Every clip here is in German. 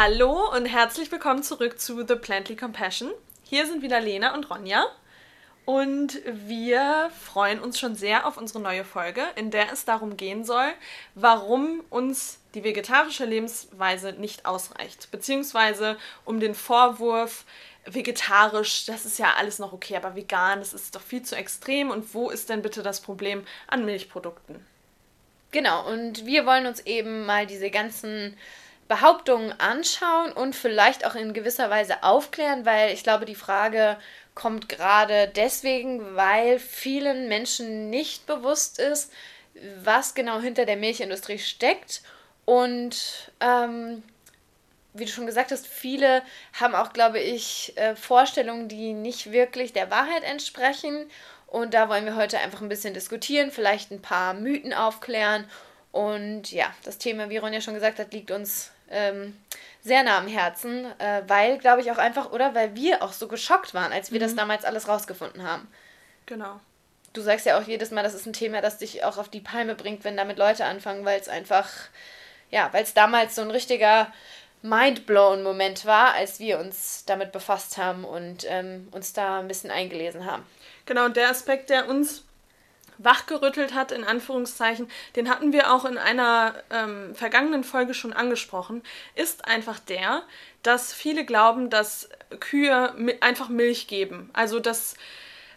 Hallo und herzlich willkommen zurück zu The Plantly Compassion. Hier sind wieder Lena und Ronja und wir freuen uns schon sehr auf unsere neue Folge, in der es darum gehen soll, warum uns die vegetarische Lebensweise nicht ausreicht, beziehungsweise um den Vorwurf, vegetarisch, das ist ja alles noch okay, aber vegan, das ist doch viel zu extrem und wo ist denn bitte das Problem an Milchprodukten? Genau, und wir wollen uns eben mal diese ganzen Behauptungen anschauen und vielleicht auch in gewisser Weise aufklären, weil ich glaube, die Frage kommt gerade deswegen, weil vielen Menschen nicht bewusst ist, was genau hinter der Milchindustrie steckt. Und ähm, wie du schon gesagt hast, viele haben auch, glaube ich, äh, Vorstellungen, die nicht wirklich der Wahrheit entsprechen. Und da wollen wir heute einfach ein bisschen diskutieren, vielleicht ein paar Mythen aufklären. Und ja, das Thema, wie Ron ja schon gesagt hat, liegt uns ähm, sehr nah am Herzen, äh, weil, glaube ich, auch einfach, oder weil wir auch so geschockt waren, als wir mhm. das damals alles rausgefunden haben. Genau. Du sagst ja auch jedes Mal, das ist ein Thema, das dich auch auf die Palme bringt, wenn damit Leute anfangen, weil es einfach, ja, weil es damals so ein richtiger Mindblown-Moment war, als wir uns damit befasst haben und ähm, uns da ein bisschen eingelesen haben. Genau, und der Aspekt, der uns wachgerüttelt hat, in Anführungszeichen, den hatten wir auch in einer ähm, vergangenen Folge schon angesprochen, ist einfach der, dass viele glauben, dass Kühe einfach Milch geben. Also dass,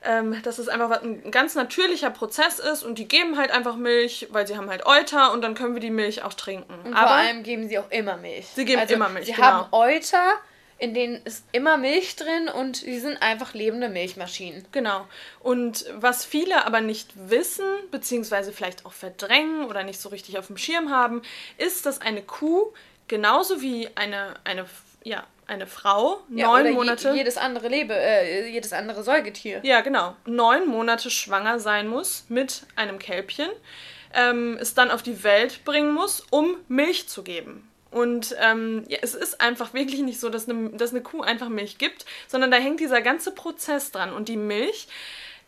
ähm, dass es einfach ein ganz natürlicher Prozess ist und die geben halt einfach Milch, weil sie haben halt Euter und dann können wir die Milch auch trinken. Und Aber vor allem geben sie auch immer Milch. Sie geben also immer Milch. Sie genau. haben Euter in denen ist immer Milch drin und die sind einfach lebende Milchmaschinen. Genau. Und was viele aber nicht wissen, beziehungsweise vielleicht auch verdrängen oder nicht so richtig auf dem Schirm haben, ist, dass eine Kuh genauso wie eine, eine, ja, eine Frau ja, neun Monate. Je, jedes andere Lebe, äh, jedes andere Säugetier. Ja, genau. Neun Monate schwanger sein muss mit einem Kälbchen, ähm, es dann auf die Welt bringen muss, um Milch zu geben. Und ähm, ja, es ist einfach wirklich nicht so, dass eine, dass eine Kuh einfach Milch gibt, sondern da hängt dieser ganze Prozess dran. Und die Milch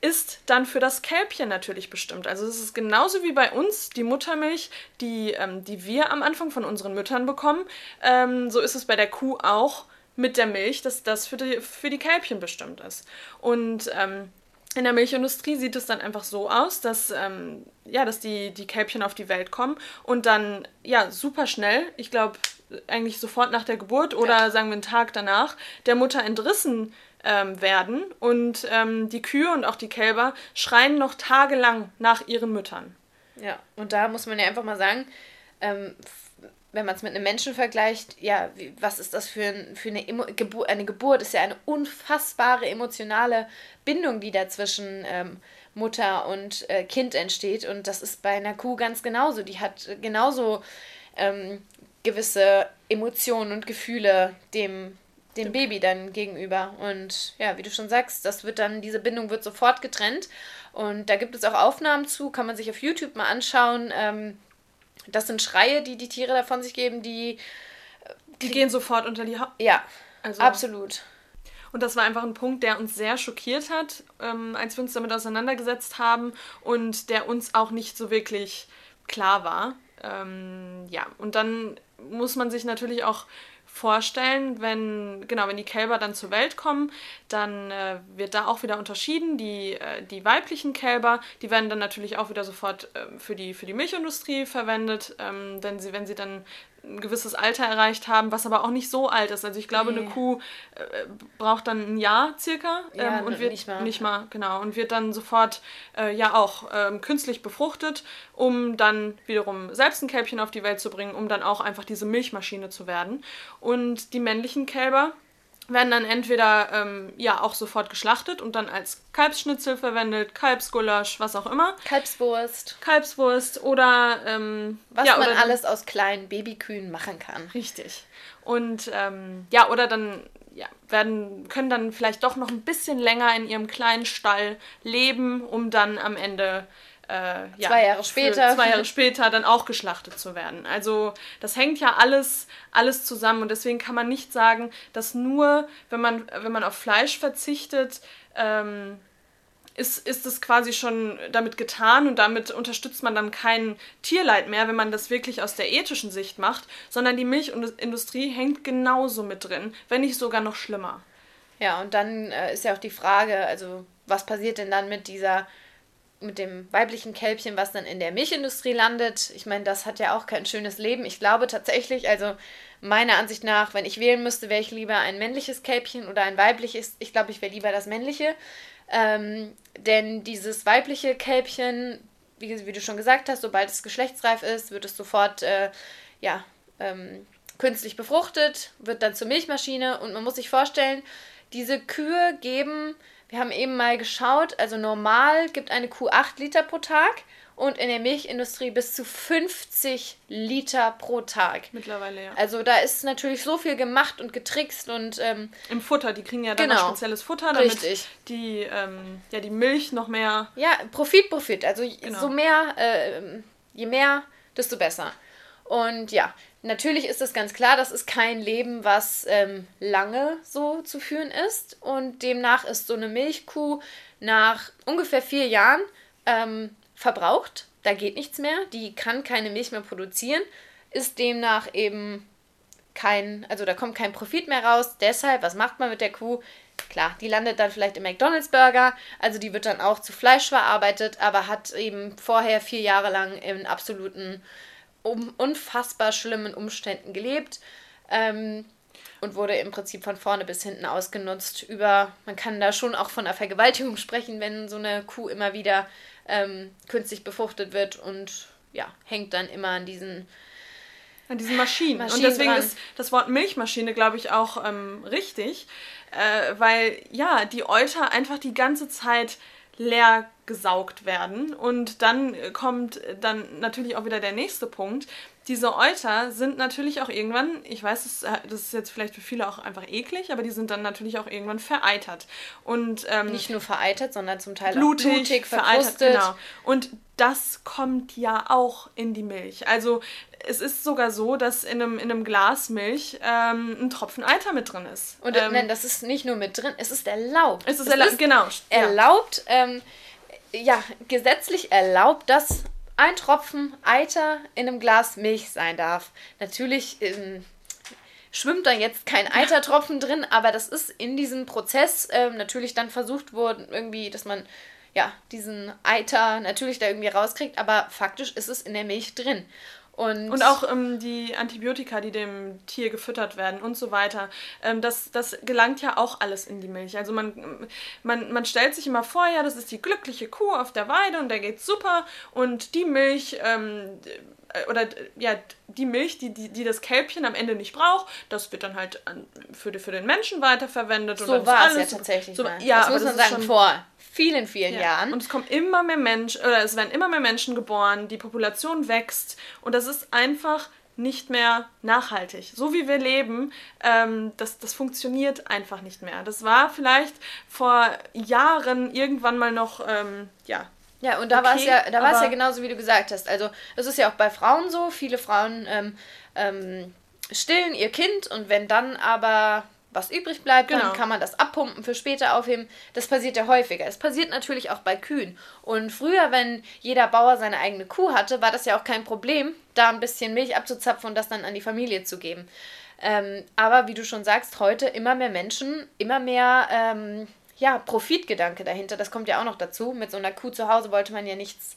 ist dann für das Kälbchen natürlich bestimmt. Also es ist genauso wie bei uns die Muttermilch, die, ähm, die wir am Anfang von unseren Müttern bekommen. Ähm, so ist es bei der Kuh auch mit der Milch, dass das für die, für die Kälbchen bestimmt ist. Und ähm, in der Milchindustrie sieht es dann einfach so aus, dass, ähm, ja, dass die, die Kälbchen auf die Welt kommen und dann ja super schnell, ich glaube eigentlich sofort nach der Geburt oder ja. sagen wir einen Tag danach, der Mutter entrissen ähm, werden und ähm, die Kühe und auch die Kälber schreien noch tagelang nach ihren Müttern. Ja, und da muss man ja einfach mal sagen, ähm, wenn man es mit einem Menschen vergleicht, ja, wie, was ist das für, ein, für eine Emo Geburt? Eine Geburt ist ja eine unfassbare emotionale Bindung, die da zwischen ähm, Mutter und äh, Kind entsteht. Und das ist bei einer Kuh ganz genauso. Die hat genauso ähm, gewisse Emotionen und Gefühle dem, dem Baby dann gegenüber. Und ja, wie du schon sagst, das wird dann, diese Bindung wird sofort getrennt. Und da gibt es auch Aufnahmen zu, kann man sich auf YouTube mal anschauen. Ähm, das sind Schreie, die die Tiere davon sich geben, die. Die, die gehen sofort unter die Haut. Ja, also, absolut. Und das war einfach ein Punkt, der uns sehr schockiert hat, ähm, als wir uns damit auseinandergesetzt haben und der uns auch nicht so wirklich klar war. Ähm, ja, und dann muss man sich natürlich auch vorstellen, wenn, genau, wenn die Kälber dann zur Welt kommen, dann äh, wird da auch wieder unterschieden. Die, äh, die weiblichen Kälber, die werden dann natürlich auch wieder sofort äh, für, die, für die Milchindustrie verwendet, ähm, denn sie, wenn sie dann ein gewisses Alter erreicht haben, was aber auch nicht so alt ist. Also ich glaube, nee. eine Kuh äh, braucht dann ein Jahr circa ähm, und wird nicht mal. nicht mal, genau, und wird dann sofort äh, ja auch ähm, künstlich befruchtet, um dann wiederum selbst ein Kälbchen auf die Welt zu bringen, um dann auch einfach diese Milchmaschine zu werden. Und die männlichen Kälber, werden dann entweder ähm, ja auch sofort geschlachtet und dann als Kalbsschnitzel verwendet, Kalbsgulasch, was auch immer. Kalbswurst. Kalbswurst oder ähm, was ja, man oder alles aus kleinen Babykühen machen kann. Richtig. Und ähm, ja, oder dann ja, werden, können dann vielleicht doch noch ein bisschen länger in ihrem kleinen Stall leben, um dann am Ende äh, ja, zwei Jahre später. zwei Jahre später dann auch geschlachtet zu werden. Also das hängt ja alles, alles zusammen und deswegen kann man nicht sagen, dass nur, wenn man, wenn man auf Fleisch verzichtet, ähm, ist, ist es quasi schon damit getan und damit unterstützt man dann kein Tierleid mehr, wenn man das wirklich aus der ethischen Sicht macht, sondern die Milchindustrie hängt genauso mit drin, wenn nicht sogar noch schlimmer. Ja, und dann äh, ist ja auch die Frage, also was passiert denn dann mit dieser mit dem weiblichen Kälbchen, was dann in der Milchindustrie landet. Ich meine, das hat ja auch kein schönes Leben. Ich glaube tatsächlich, also meiner Ansicht nach, wenn ich wählen müsste, wäre ich lieber ein männliches Kälbchen oder ein weibliches. Ich glaube, ich wäre lieber das männliche. Ähm, denn dieses weibliche Kälbchen, wie, wie, du schon gesagt hast, sobald es geschlechtsreif ist, wird es sofort äh, ja, ähm, künstlich befruchtet, wird dann zur Milchmaschine und man muss sich vorstellen, diese Kühe geben wir haben eben mal geschaut, also normal gibt eine Kuh 8 Liter pro Tag und in der Milchindustrie bis zu 50 Liter pro Tag. Mittlerweile, ja. Also da ist natürlich so viel gemacht und getrickst und ähm, im Futter, die kriegen ja dann genau. spezielles Futter, damit Richtig. die ähm, ja die Milch noch mehr ja Profit Profit, also genau. so mehr äh, je mehr desto besser. Und ja, Natürlich ist es ganz klar, das ist kein Leben, was ähm, lange so zu führen ist. Und demnach ist so eine Milchkuh nach ungefähr vier Jahren ähm, verbraucht. Da geht nichts mehr. Die kann keine Milch mehr produzieren. Ist demnach eben kein, also da kommt kein Profit mehr raus. Deshalb, was macht man mit der Kuh? Klar, die landet dann vielleicht im McDonalds-Burger, also die wird dann auch zu Fleisch verarbeitet, aber hat eben vorher vier Jahre lang in absoluten um, unfassbar schlimmen Umständen gelebt ähm, und wurde im Prinzip von vorne bis hinten ausgenutzt. Über, man kann da schon auch von einer Vergewaltigung sprechen, wenn so eine Kuh immer wieder ähm, künstlich befruchtet wird und ja, hängt dann immer an diesen an diesen Maschinen. Maschinen und deswegen dran. ist das Wort Milchmaschine, glaube ich, auch ähm, richtig, äh, weil ja, die Euter einfach die ganze Zeit leer gesaugt werden. Und dann kommt dann natürlich auch wieder der nächste Punkt. Diese Euter sind natürlich auch irgendwann, ich weiß, das, das ist jetzt vielleicht für viele auch einfach eklig, aber die sind dann natürlich auch irgendwann vereitert. Und, ähm, Nicht nur vereitert, sondern zum Teil blutig, auch blutig, vereitert. Genau. Und das kommt ja auch in die Milch. Also es ist sogar so, dass in einem, in einem Glas Milch ähm, ein Tropfen Eiter mit drin ist. Und ähm, nein, das ist nicht nur mit drin, es ist erlaubt. Es ist, erla ist genau, erlaubt. Ja. Ähm, ja, gesetzlich erlaubt, dass ein Tropfen Eiter in einem Glas Milch sein darf. Natürlich ähm, schwimmt da jetzt kein Eitertropfen drin, aber das ist in diesem Prozess ähm, natürlich dann versucht worden, irgendwie, dass man ja diesen Eiter natürlich da irgendwie rauskriegt, aber faktisch ist es in der Milch drin. Und, und auch ähm, die Antibiotika, die dem Tier gefüttert werden und so weiter. Ähm, das, das gelangt ja auch alles in die Milch. Also man, man, man stellt sich immer vor, ja, das ist die glückliche Kuh auf der Weide und der geht super und die Milch, ähm, äh, oder ja, die Milch, die, die, die das Kälbchen am Ende nicht braucht, das wird dann halt an, für, für den Menschen weiterverwendet. So war es ja tatsächlich. So, ja, das muss man sagen, vor vielen, vielen ja. Jahren. Und es kommen immer mehr Menschen, oder es werden immer mehr Menschen geboren, die Population wächst und das ist einfach nicht mehr nachhaltig. So wie wir leben, ähm, das, das funktioniert einfach nicht mehr. Das war vielleicht vor Jahren irgendwann mal noch, ähm, ja. Ja, und da okay, war es ja, da war es ja genauso, wie du gesagt hast. Also, es ist ja auch bei Frauen so, viele Frauen ähm, ähm stillen ihr Kind und wenn dann aber was übrig bleibt, genau. dann kann man das abpumpen, für später aufheben. Das passiert ja häufiger. Es passiert natürlich auch bei Kühen. Und früher, wenn jeder Bauer seine eigene Kuh hatte, war das ja auch kein Problem, da ein bisschen Milch abzuzapfen und das dann an die Familie zu geben. Ähm, aber wie du schon sagst, heute immer mehr Menschen, immer mehr ähm, ja, Profitgedanke dahinter. Das kommt ja auch noch dazu. Mit so einer Kuh zu Hause wollte man ja nichts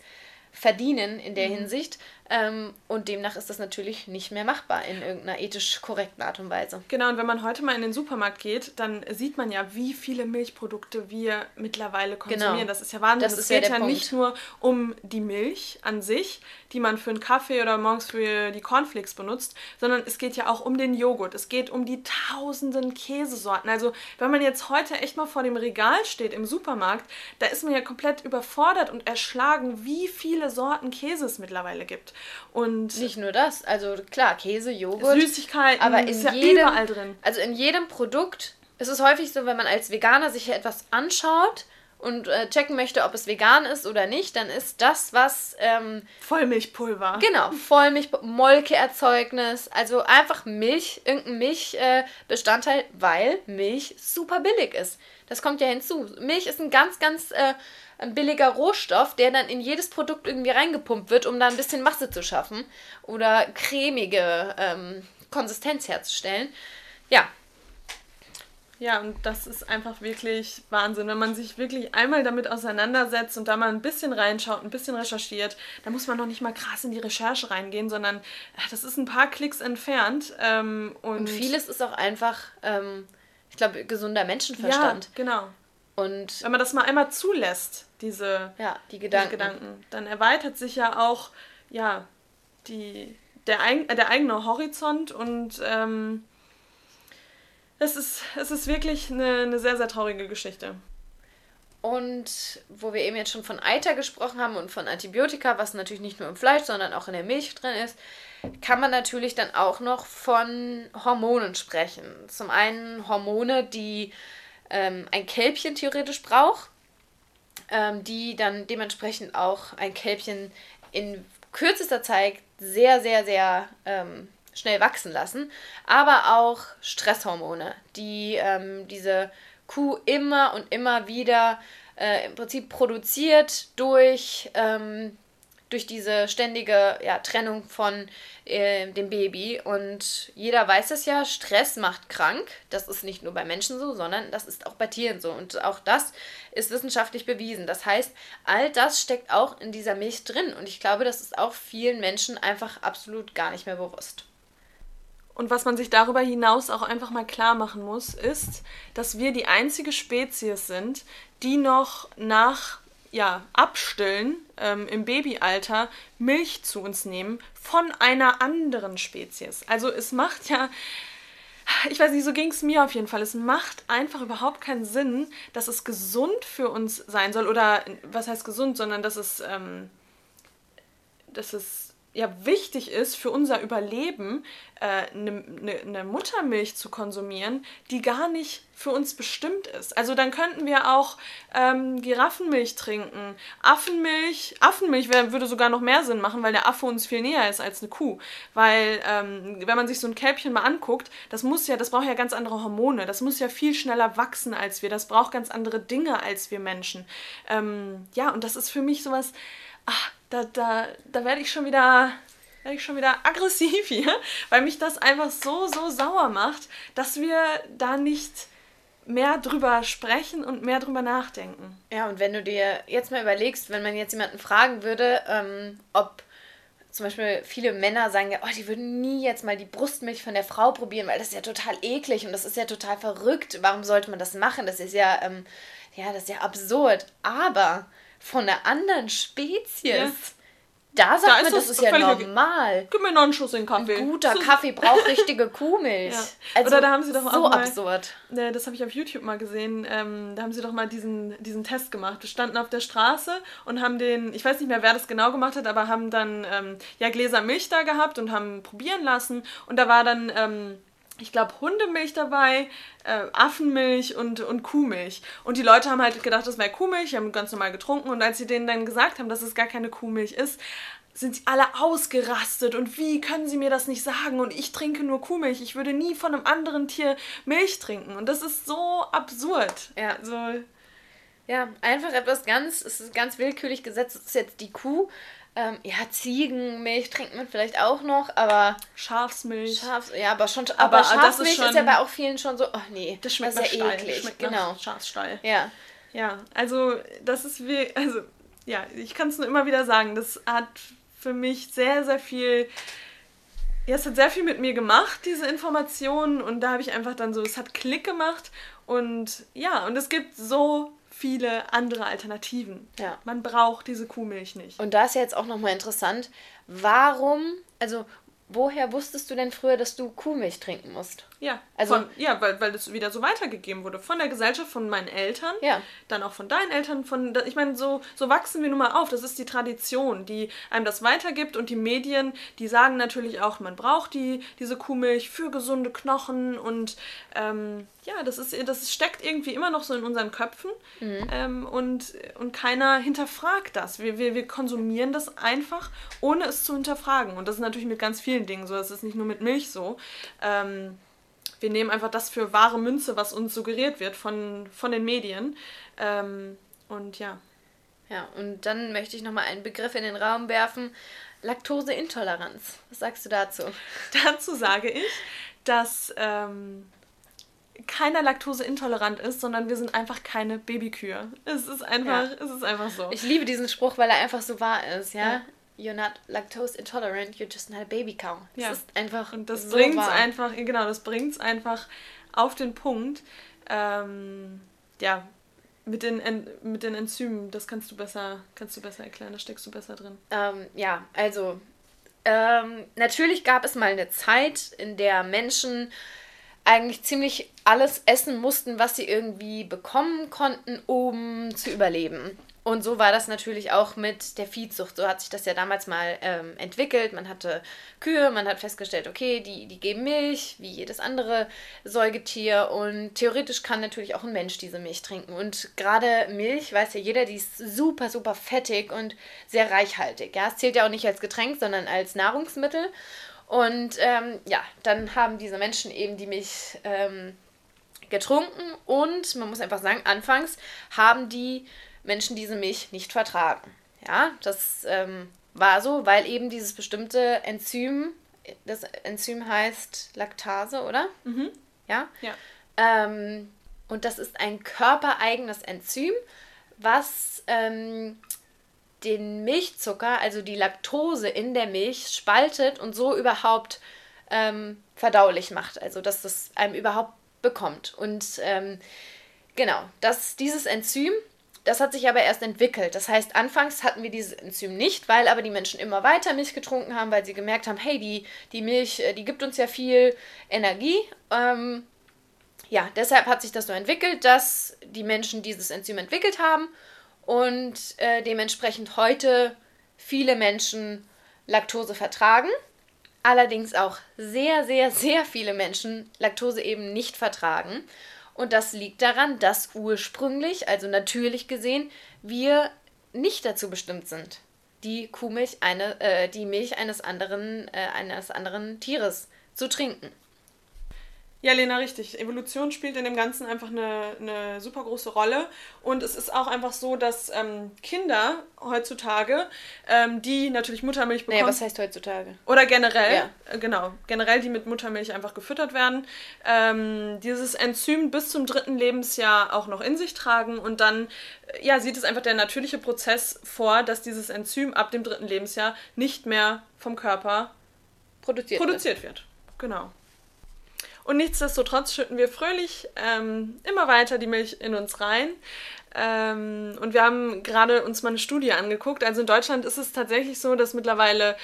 verdienen in der mhm. Hinsicht. Ähm, und demnach ist das natürlich nicht mehr machbar in irgendeiner ethisch korrekten Art und Weise. Genau, und wenn man heute mal in den Supermarkt geht, dann sieht man ja, wie viele Milchprodukte wir mittlerweile konsumieren. Genau. Das ist ja Wahnsinn. Das es geht ja, ja nicht nur um die Milch an sich, die man für einen Kaffee oder morgens für die Cornflakes benutzt, sondern es geht ja auch um den Joghurt. Es geht um die tausenden Käsesorten. Also, wenn man jetzt heute echt mal vor dem Regal steht im Supermarkt, da ist man ja komplett überfordert und erschlagen, wie viele Sorten Käse es mittlerweile gibt. Und nicht nur das, also klar, Käse, Joghurt, Süßigkeiten, aber in ja jedem, überall drin. Also in jedem Produkt ist es häufig so, wenn man als Veganer sich etwas anschaut und äh, checken möchte, ob es vegan ist oder nicht, dann ist das, was. Ähm, Vollmilchpulver. Genau, Vollmilch, Molkeerzeugnis, also einfach Milch, irgendein Milchbestandteil, äh, weil Milch super billig ist. Das kommt ja hinzu. Milch ist ein ganz, ganz äh, ein billiger Rohstoff, der dann in jedes Produkt irgendwie reingepumpt wird, um da ein bisschen Masse zu schaffen oder cremige ähm, Konsistenz herzustellen. Ja, ja, und das ist einfach wirklich Wahnsinn. Wenn man sich wirklich einmal damit auseinandersetzt und da mal ein bisschen reinschaut, ein bisschen recherchiert, dann muss man noch nicht mal krass in die Recherche reingehen, sondern das ist ein paar Klicks entfernt. Ähm, und, und, vieles ist auch einfach, ähm, ich glaube, gesunder Menschenverstand. Ja, genau. Und wenn man das mal einmal zulässt, diese, ja, die Gedanken. Gedanken, dann erweitert sich ja auch ja, die, der, der eigene Horizont und ähm, es ist, es ist wirklich eine, eine sehr, sehr traurige Geschichte. Und wo wir eben jetzt schon von Eiter gesprochen haben und von Antibiotika, was natürlich nicht nur im Fleisch, sondern auch in der Milch drin ist, kann man natürlich dann auch noch von Hormonen sprechen. Zum einen Hormone, die ähm, ein Kälbchen theoretisch braucht, ähm, die dann dementsprechend auch ein Kälbchen in kürzester Zeit sehr, sehr, sehr ähm, schnell wachsen lassen, aber auch Stresshormone, die ähm, diese Kuh immer und immer wieder äh, im Prinzip produziert durch, ähm, durch diese ständige ja, Trennung von äh, dem Baby. Und jeder weiß es ja, Stress macht krank. Das ist nicht nur bei Menschen so, sondern das ist auch bei Tieren so. Und auch das ist wissenschaftlich bewiesen. Das heißt, all das steckt auch in dieser Milch drin. Und ich glaube, das ist auch vielen Menschen einfach absolut gar nicht mehr bewusst. Und was man sich darüber hinaus auch einfach mal klar machen muss, ist, dass wir die einzige Spezies sind, die noch nach ja, Abstillen ähm, im Babyalter Milch zu uns nehmen von einer anderen Spezies. Also es macht ja, ich weiß nicht, so ging es mir auf jeden Fall. Es macht einfach überhaupt keinen Sinn, dass es gesund für uns sein soll. Oder was heißt gesund, sondern dass es, ähm, dass es ja wichtig ist für unser Überleben, eine äh, ne, ne, ne Muttermilch zu konsumieren, die gar nicht für uns bestimmt ist. Also dann könnten wir auch ähm, Giraffenmilch trinken. Affenmilch, Affenmilch wär, würde sogar noch mehr Sinn machen, weil der Affe uns viel näher ist als eine Kuh. Weil ähm, wenn man sich so ein Kälbchen mal anguckt, das muss ja, das braucht ja ganz andere Hormone. Das muss ja viel schneller wachsen als wir. Das braucht ganz andere Dinge als wir Menschen. Ähm, ja, und das ist für mich sowas. Ach, da, da, da werde ich schon wieder ich schon wieder aggressiv hier, weil mich das einfach so, so sauer macht, dass wir da nicht mehr drüber sprechen und mehr drüber nachdenken. Ja, und wenn du dir jetzt mal überlegst, wenn man jetzt jemanden fragen würde, ähm, ob zum Beispiel viele Männer sagen ja, oh, die würden nie jetzt mal die Brustmilch von der Frau probieren, weil das ist ja total eklig und das ist ja total verrückt. Warum sollte man das machen? Das ist ja, ähm, ja, das ist ja absurd. Aber von einer anderen Spezies. Ja. Da sagt da man, das ist ja normal. Gib mir noch einen Schuss in Kaffee. Ein guter Kaffee braucht richtige Kuhmilch. Ja. Also Oder da haben sie doch so auch mal, absurd. Ne, das habe ich auf YouTube mal gesehen. Ähm, da haben sie doch mal diesen, diesen Test gemacht. Wir standen auf der Straße und haben den, ich weiß nicht mehr, wer das genau gemacht hat, aber haben dann ähm, ja Gläser Milch da gehabt und haben probieren lassen. Und da war dann ähm, ich glaube, Hundemilch dabei, äh, Affenmilch und, und Kuhmilch. Und die Leute haben halt gedacht, das wäre Kuhmilch, haben ganz normal getrunken. Und als sie denen dann gesagt haben, dass es gar keine Kuhmilch ist, sind sie alle ausgerastet. Und wie können sie mir das nicht sagen? Und ich trinke nur Kuhmilch. Ich würde nie von einem anderen Tier Milch trinken. Und das ist so absurd. Ja. So. Ja, einfach etwas ganz, es ist ganz willkürlich gesetzt. Es ist jetzt die Kuh ähm, ja, Ziegenmilch trinkt man vielleicht auch noch, aber. Schafsmilch. Schafs, ja, aber schon. Aber, aber Schafsmilch ist, schon, ist, ja bei auch vielen schon so, oh nee, das schmeckt das ist ja eklig. Schmeckt genau. Schafsstall. Ja. Ja, also das ist wie, also ja, ich kann es nur immer wieder sagen, das hat für mich sehr, sehr viel. Ja, es hat sehr viel mit mir gemacht, diese Informationen. Und da habe ich einfach dann so, es hat Klick gemacht. Und ja, und es gibt so viele andere Alternativen. Ja. Man braucht diese Kuhmilch nicht. Und da ist ja jetzt auch nochmal interessant, warum, also woher wusstest du denn früher, dass du Kuhmilch trinken musst? Ja, also von, ja, weil, weil das wieder so weitergegeben wurde von der Gesellschaft, von meinen Eltern, ja. dann auch von deinen Eltern, von ich meine, so, so wachsen wir nun mal auf. Das ist die Tradition, die einem das weitergibt und die Medien, die sagen natürlich auch, man braucht die, diese Kuhmilch für gesunde Knochen und ähm, ja, das ist, das steckt irgendwie immer noch so in unseren Köpfen mhm. ähm, und, und keiner hinterfragt das. Wir, wir, wir konsumieren das einfach, ohne es zu hinterfragen. Und das ist natürlich mit ganz vielen Dingen so. Das ist nicht nur mit Milch so. Ähm, wir nehmen einfach das für wahre Münze, was uns suggeriert wird von, von den Medien. Ähm, und ja. Ja, und dann möchte ich nochmal einen Begriff in den Raum werfen. Laktoseintoleranz. Was sagst du dazu? dazu sage ich, dass ähm, keiner Laktose intolerant ist, sondern wir sind einfach keine Babykühe. Es ist einfach, ja. es ist einfach so. Ich liebe diesen Spruch, weil er einfach so wahr ist, ja. ja. You're not lactose intolerant, you're just not a baby cow. Ja. ist einfach Und das so bringt's wahr. einfach, genau, das bringt es einfach auf den Punkt. Ähm, ja, mit den, en mit den Enzymen, das kannst du besser, kannst du besser erklären, da steckst du besser drin. Ähm, ja, also ähm, natürlich gab es mal eine Zeit, in der Menschen eigentlich ziemlich alles essen mussten, was sie irgendwie bekommen konnten, um zu überleben. Und so war das natürlich auch mit der Viehzucht. So hat sich das ja damals mal ähm, entwickelt. Man hatte Kühe, man hat festgestellt, okay, die, die geben Milch, wie jedes andere Säugetier. Und theoretisch kann natürlich auch ein Mensch diese Milch trinken. Und gerade Milch, weiß ja jeder, die ist super, super fettig und sehr reichhaltig. Ja, es zählt ja auch nicht als Getränk, sondern als Nahrungsmittel. Und ähm, ja, dann haben diese Menschen eben die Milch ähm, getrunken und man muss einfach sagen, anfangs haben die Menschen diese Milch nicht vertragen. Ja, das ähm, war so, weil eben dieses bestimmte Enzym, das Enzym heißt Laktase, oder? Mhm. Ja. ja. Ähm, und das ist ein körpereigenes Enzym, was ähm, den Milchzucker, also die Laktose in der Milch, spaltet und so überhaupt ähm, verdaulich macht. Also dass das einem überhaupt bekommt. Und ähm, genau, das, dieses Enzym, das hat sich aber erst entwickelt. Das heißt, anfangs hatten wir dieses Enzym nicht, weil aber die Menschen immer weiter Milch getrunken haben, weil sie gemerkt haben, hey, die, die Milch, äh, die gibt uns ja viel Energie. Ähm, ja, deshalb hat sich das so entwickelt, dass die Menschen dieses Enzym entwickelt haben und äh, dementsprechend heute viele Menschen Laktose vertragen. Allerdings auch sehr, sehr, sehr viele Menschen Laktose eben nicht vertragen. Und das liegt daran, dass ursprünglich, also natürlich gesehen, wir nicht dazu bestimmt sind, die Kuhmilch, eine, äh, die Milch eines anderen, äh, eines anderen Tieres zu trinken. Ja, Lena, richtig. Evolution spielt in dem Ganzen einfach eine, eine super große Rolle. Und es ist auch einfach so, dass ähm, Kinder heutzutage, ähm, die natürlich Muttermilch bekommen. Nee, was heißt heutzutage? Oder generell, ja. äh, genau, generell, die mit Muttermilch einfach gefüttert werden, ähm, dieses Enzym bis zum dritten Lebensjahr auch noch in sich tragen. Und dann ja, sieht es einfach der natürliche Prozess vor, dass dieses Enzym ab dem dritten Lebensjahr nicht mehr vom Körper produziert, produziert wird. wird. Genau. Und nichtsdestotrotz schütten wir fröhlich ähm, immer weiter die Milch in uns rein. Ähm, und wir haben gerade uns mal eine Studie angeguckt. Also in Deutschland ist es tatsächlich so, dass mittlerweile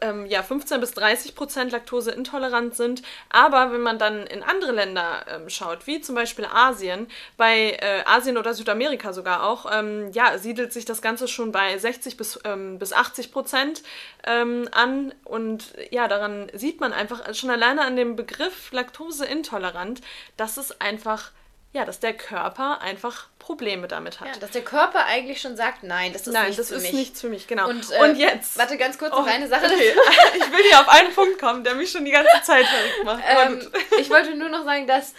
ähm, ja, 15 bis 30 Prozent Laktose intolerant sind. Aber wenn man dann in andere Länder ähm, schaut, wie zum Beispiel Asien, bei äh, Asien oder Südamerika sogar auch, ähm, ja, siedelt sich das Ganze schon bei 60 bis, ähm, bis 80 Prozent ähm, an. Und ja, daran sieht man einfach schon alleine an dem Begriff Laktose intolerant, dass es einfach ja, dass der Körper einfach Probleme damit hat. Ja, dass der Körper eigentlich schon sagt, nein, das ist nein, nichts das für ist mich. nichts für mich, genau. Und, äh, Und jetzt. Warte ganz kurz, noch oh, eine Sache. Okay. ich will hier auf einen Punkt kommen, der mich schon die ganze Zeit verrückt macht. Ähm, ich wollte nur noch sagen, dass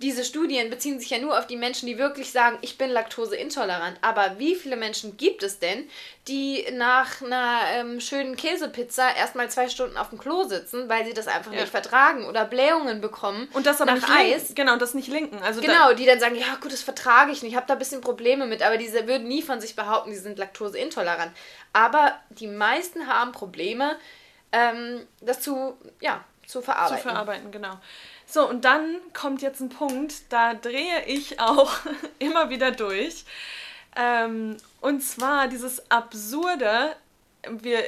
diese Studien beziehen sich ja nur auf die Menschen, die wirklich sagen, ich bin laktoseintolerant. Aber wie viele Menschen gibt es denn, die nach einer ähm, schönen Käsepizza erstmal zwei Stunden auf dem Klo sitzen, weil sie das einfach ja. nicht vertragen oder Blähungen bekommen und das aber nach nicht Eis? Genau, das nicht linken. Also genau, die dann sagen, ja gut, das vertrage ich nicht, ich habe da ein bisschen Probleme mit, aber diese würden nie von sich behaupten, die sind laktoseintolerant. Aber die meisten haben Probleme, ähm, das zu, ja, zu verarbeiten. Zu verarbeiten, genau. So, und dann kommt jetzt ein Punkt, da drehe ich auch immer wieder durch. Ähm, und zwar dieses absurde wir,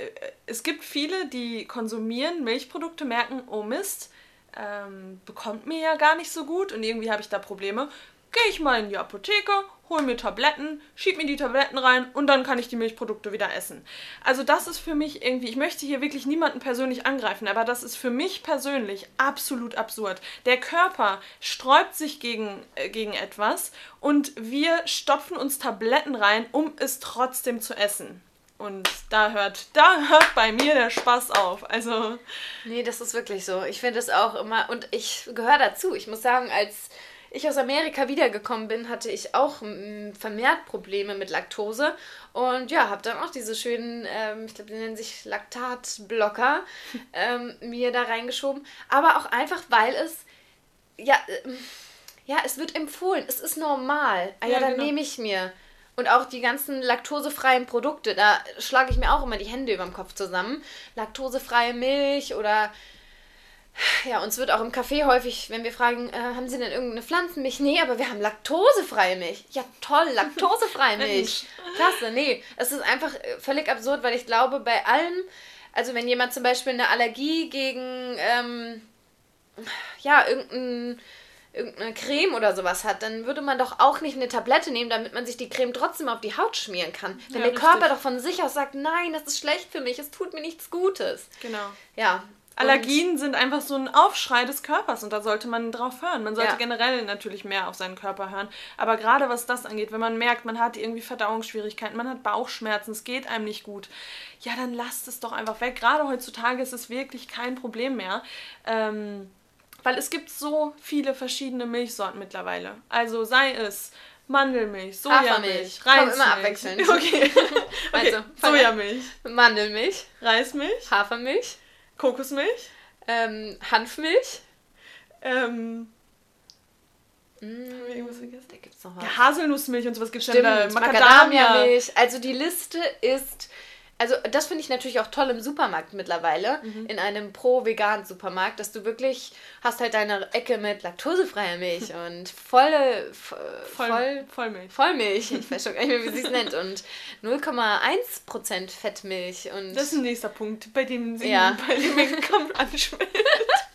es gibt viele, die konsumieren Milchprodukte, merken, oh Mist, ähm, bekommt mir ja gar nicht so gut und irgendwie habe ich da Probleme. Gehe ich mal in die Apotheke, hole mir Tabletten, schieb mir die Tabletten rein und dann kann ich die Milchprodukte wieder essen. Also das ist für mich irgendwie, ich möchte hier wirklich niemanden persönlich angreifen, aber das ist für mich persönlich absolut absurd. Der Körper sträubt sich gegen, äh, gegen etwas und wir stopfen uns Tabletten rein, um es trotzdem zu essen. Und da hört, da hört bei mir der Spaß auf. Also. Nee, das ist wirklich so. Ich finde es auch immer, und ich gehöre dazu. Ich muss sagen, als ich aus Amerika wiedergekommen bin, hatte ich auch vermehrt Probleme mit Laktose und ja, habe dann auch diese schönen, ähm, ich glaube, die nennen sich Laktatblocker, ähm, mir da reingeschoben. Aber auch einfach, weil es, ja, äh, ja, es wird empfohlen, es ist normal. Ah ja, ja dann genau. nehme ich mir. Und auch die ganzen laktosefreien Produkte, da schlage ich mir auch immer die Hände über dem Kopf zusammen. Laktosefreie Milch oder ja, uns wird auch im Café häufig, wenn wir fragen, äh, haben Sie denn irgendeine Pflanzenmilch? Nee, aber wir haben laktosefreie Milch. Ja, toll, laktosefreie Milch. Klasse, nee. Es ist einfach äh, völlig absurd, weil ich glaube, bei allem, also wenn jemand zum Beispiel eine Allergie gegen, ähm, ja, irgendein, irgendeine Creme oder sowas hat, dann würde man doch auch nicht eine Tablette nehmen, damit man sich die Creme trotzdem auf die Haut schmieren kann. Wenn ja, der richtig. Körper doch von sich aus sagt, nein, das ist schlecht für mich, es tut mir nichts Gutes. Genau. Ja, Allergien sind einfach so ein Aufschrei des Körpers und da sollte man drauf hören. Man sollte ja. generell natürlich mehr auf seinen Körper hören. Aber gerade was das angeht, wenn man merkt, man hat irgendwie Verdauungsschwierigkeiten, man hat Bauchschmerzen, es geht einem nicht gut, ja, dann lasst es doch einfach weg. Gerade heutzutage ist es wirklich kein Problem mehr. Ähm, weil es gibt so viele verschiedene Milchsorten mittlerweile. Also sei es Mandelmilch, Sojamilch, Reismilch. Komm immer abwechselnd. Okay. okay. Also, Sojamilch. Mandelmilch. Reismilch. Hafermilch. Kokosmilch. Ähm, Hanfmilch. Ähm. Mm, irgendwas vergessen? Da gibt's noch was. Ja, Haselnussmilch und sowas gibt's Stimmt, da. Macadamia-Milch. Also die Liste ist also das finde ich natürlich auch toll im Supermarkt mittlerweile, mhm. in einem pro-vegan-Supermarkt, dass du wirklich hast halt deine Ecke mit laktosefreier Milch und volle voll, voll, Vollmilch. Vollmilch, ich weiß schon gar nicht mehr, wie sie es nennt und 0,1% Fettmilch und Das ist ein nächster Punkt, bei dem sie ja. bei dem kommt anschwillt.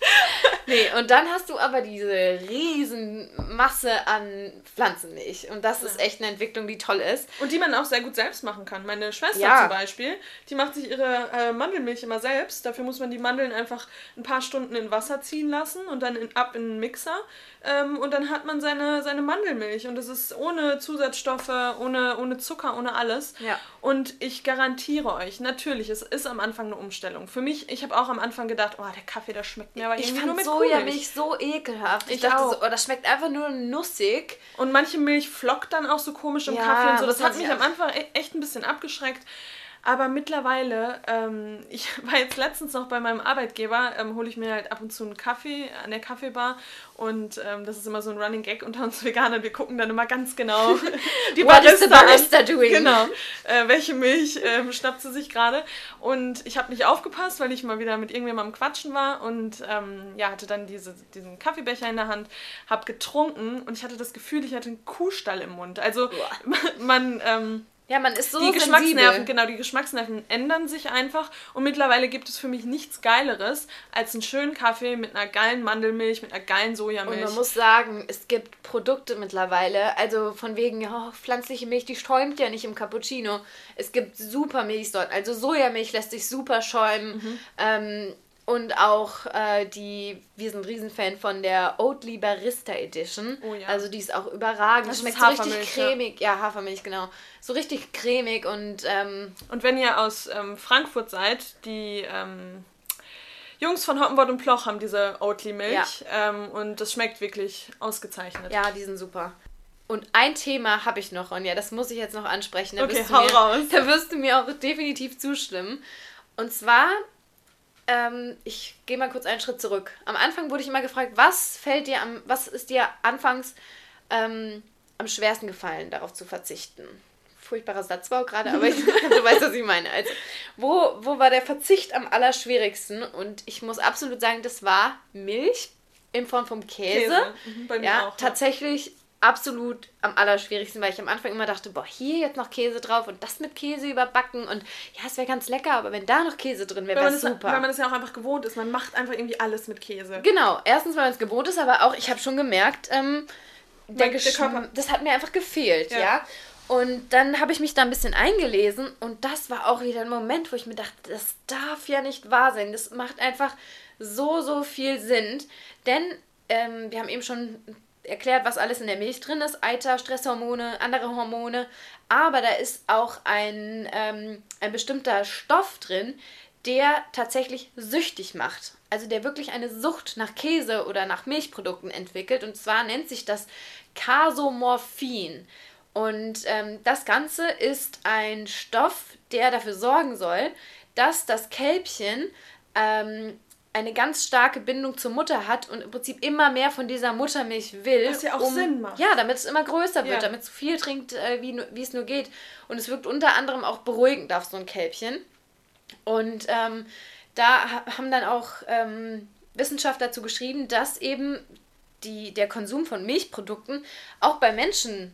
Nee, und dann hast du aber diese riesen Masse an Pflanzenmilch. Und das ja. ist echt eine Entwicklung, die toll ist. Und die man auch sehr gut selbst machen kann. Meine Schwester ja. zum Beispiel, die macht sich ihre äh, Mandelmilch immer selbst. Dafür muss man die Mandeln einfach ein paar Stunden in Wasser ziehen lassen und dann in, ab in den Mixer. Ähm, und dann hat man seine, seine Mandelmilch. Und das ist ohne Zusatzstoffe, ohne, ohne Zucker, ohne alles. Ja. Und ich garantiere euch, natürlich, es ist am Anfang eine Umstellung. Für mich, ich habe auch am Anfang gedacht, oh, der Kaffee, der schmeckt mir aber ich irgendwie nur mit Sojamilch so ekelhaft. Ich, ich dachte auch. so, oh, das schmeckt einfach nur nussig. Und manche Milch flockt dann auch so komisch im ja, Kaffee und so. Das hat mich am Anfang e-, echt ein bisschen abgeschreckt. Aber mittlerweile, ähm, ich war jetzt letztens noch bei meinem Arbeitgeber, ähm, hole ich mir halt ab und zu einen Kaffee an der Kaffeebar und ähm, das ist immer so ein Running Gag unter uns Veganern. Wir gucken dann immer ganz genau die What Barista, is the Barista an. doing? Genau, äh, welche Milch ähm, schnappt sie sich gerade und ich habe nicht aufgepasst, weil ich mal wieder mit irgendjemandem am Quatschen war und ähm, ja, hatte dann diese, diesen Kaffeebecher in der Hand, habe getrunken und ich hatte das Gefühl, ich hatte einen Kuhstall im Mund. Also man, man ähm, ja, man ist so Die Geschmacksnerven, genau, die Geschmacksnerven ändern sich einfach und mittlerweile gibt es für mich nichts Geileres als einen schönen Kaffee mit einer geilen Mandelmilch, mit einer geilen Sojamilch. Und man muss sagen, es gibt Produkte mittlerweile, also von wegen, oh, pflanzliche Milch, die schäumt ja nicht im Cappuccino. Es gibt super Milchsorten, also Sojamilch lässt sich super schäumen. Mhm. Ähm, und auch äh, die, wir sind Riesenfan von der Oatly Barista Edition. Oh ja. Also die ist auch überragend. Das schmeckt so richtig cremig. Ja. ja, Hafermilch, genau. So richtig cremig und. Ähm, und wenn ihr aus ähm, Frankfurt seid, die ähm, Jungs von Hoppenbord und Ploch haben diese Oatly Milch. Ja. Ähm, und das schmeckt wirklich ausgezeichnet. Ja, die sind super. Und ein Thema habe ich noch, und ja, das muss ich jetzt noch ansprechen. Da okay, hau mir, raus. Da wirst du mir auch definitiv zustimmen. Und zwar ähm, ich gehe mal kurz einen Schritt zurück. Am Anfang wurde ich immer gefragt, was fällt dir am, was ist dir anfangs ähm, am schwersten gefallen, darauf zu verzichten? Furchtbarer Satzbau gerade, aber ich, du weißt, was ich meine. Also, wo, wo war der Verzicht am allerschwierigsten? Und ich muss absolut sagen, das war Milch in Form vom Käse. Käse. Mhm, ja, auch, tatsächlich absolut am allerschwierigsten, weil ich am Anfang immer dachte, boah, hier jetzt noch Käse drauf und das mit Käse überbacken und ja, es wäre ganz lecker, aber wenn da noch Käse drin wäre, wäre super. Weil man es ja auch einfach gewohnt ist, man macht einfach irgendwie alles mit Käse. Genau, erstens, weil man es gewohnt ist, aber auch, ich habe schon gemerkt, ähm, der, der Körper. das hat mir einfach gefehlt, ja. ja? Und dann habe ich mich da ein bisschen eingelesen und das war auch wieder ein Moment, wo ich mir dachte, das darf ja nicht wahr sein. Das macht einfach so, so viel Sinn. Denn ähm, wir haben eben schon erklärt, was alles in der Milch drin ist. Eiter, Stresshormone, andere Hormone. Aber da ist auch ein, ähm, ein bestimmter Stoff drin, der tatsächlich süchtig macht. Also der wirklich eine Sucht nach Käse oder nach Milchprodukten entwickelt. Und zwar nennt sich das Casomorphin. Und ähm, das Ganze ist ein Stoff, der dafür sorgen soll, dass das Kälbchen ähm, eine ganz starke Bindung zur Mutter hat und im Prinzip immer mehr von dieser Muttermilch will. Was ja auch um, Sinn macht. Ja, damit es immer größer wird, ja. damit es so viel trinkt, äh, wie, wie es nur geht. Und es wirkt unter anderem auch beruhigend auf so ein Kälbchen. Und ähm, da haben dann auch ähm, Wissenschaftler dazu geschrieben, dass eben die, der Konsum von Milchprodukten auch bei Menschen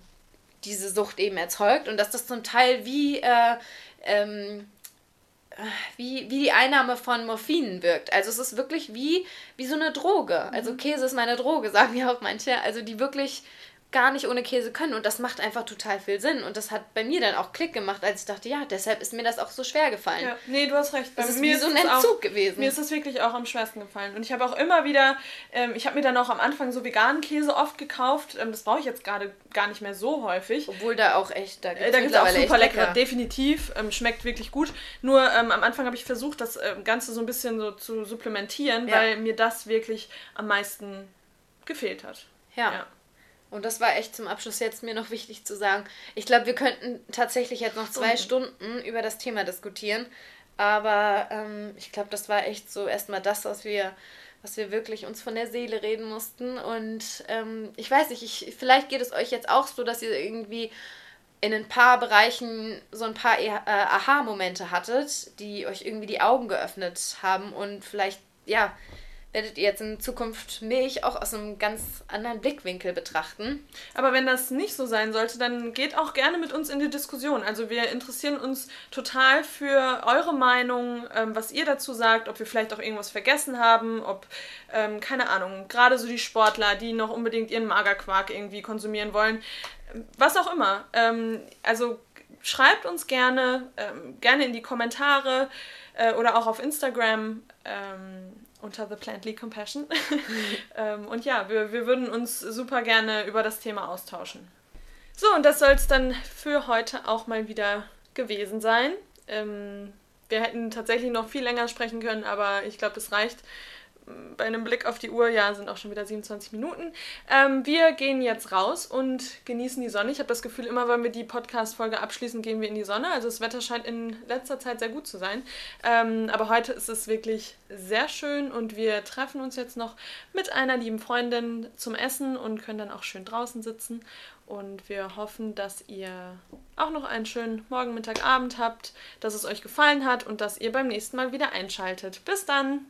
diese Sucht eben erzeugt und dass das zum Teil wie, äh, ähm, wie, wie die Einnahme von Morphinen wirkt. Also es ist wirklich wie, wie so eine Droge. Also mhm. Käse ist meine Droge, sagen ja auch manche. Also die wirklich gar nicht ohne Käse können und das macht einfach total viel Sinn und das hat bei mir dann auch Klick gemacht, als ich dachte, ja, deshalb ist mir das auch so schwer gefallen. Ja, nee, du hast recht. Bei das ist mir wie so ein Entzug auch, gewesen. Mir ist das wirklich auch am schwersten gefallen und ich habe auch immer wieder, ähm, ich habe mir dann auch am Anfang so veganen Käse oft gekauft, ähm, das brauche ich jetzt gerade gar nicht mehr so häufig. Obwohl da auch echt, da gibt es äh, auch super lecker, lecker. definitiv, ähm, schmeckt wirklich gut. Nur ähm, am Anfang habe ich versucht, das äh, Ganze so ein bisschen so zu supplementieren, ja. weil mir das wirklich am meisten gefehlt hat. ja. ja. Und das war echt zum Abschluss jetzt mir noch wichtig zu sagen. Ich glaube, wir könnten tatsächlich jetzt noch zwei Stunden über das Thema diskutieren. Aber ähm, ich glaube, das war echt so erstmal das, was wir, was wir wirklich uns von der Seele reden mussten. Und ähm, ich weiß nicht, ich, vielleicht geht es euch jetzt auch so, dass ihr irgendwie in ein paar Bereichen so ein paar äh, Aha-Momente hattet, die euch irgendwie die Augen geöffnet haben und vielleicht, ja, werdet ihr jetzt in Zukunft Milch auch aus einem ganz anderen Blickwinkel betrachten. Aber wenn das nicht so sein sollte, dann geht auch gerne mit uns in die Diskussion. Also wir interessieren uns total für eure Meinung, ähm, was ihr dazu sagt, ob wir vielleicht auch irgendwas vergessen haben, ob, ähm, keine Ahnung, gerade so die Sportler, die noch unbedingt ihren Magerquark irgendwie konsumieren wollen, was auch immer. Ähm, also schreibt uns gerne, ähm, gerne in die Kommentare äh, oder auch auf Instagram. Unter The Plantly Compassion. ähm, und ja, wir, wir würden uns super gerne über das Thema austauschen. So, und das soll es dann für heute auch mal wieder gewesen sein. Ähm, wir hätten tatsächlich noch viel länger sprechen können, aber ich glaube, das reicht bei einem Blick auf die Uhr, ja, sind auch schon wieder 27 Minuten. Ähm, wir gehen jetzt raus und genießen die Sonne. Ich habe das Gefühl, immer wenn wir die Podcast-Folge abschließen, gehen wir in die Sonne. Also das Wetter scheint in letzter Zeit sehr gut zu sein. Ähm, aber heute ist es wirklich sehr schön und wir treffen uns jetzt noch mit einer lieben Freundin zum Essen und können dann auch schön draußen sitzen. Und wir hoffen, dass ihr auch noch einen schönen Morgen, Mittag, Abend habt, dass es euch gefallen hat und dass ihr beim nächsten Mal wieder einschaltet. Bis dann!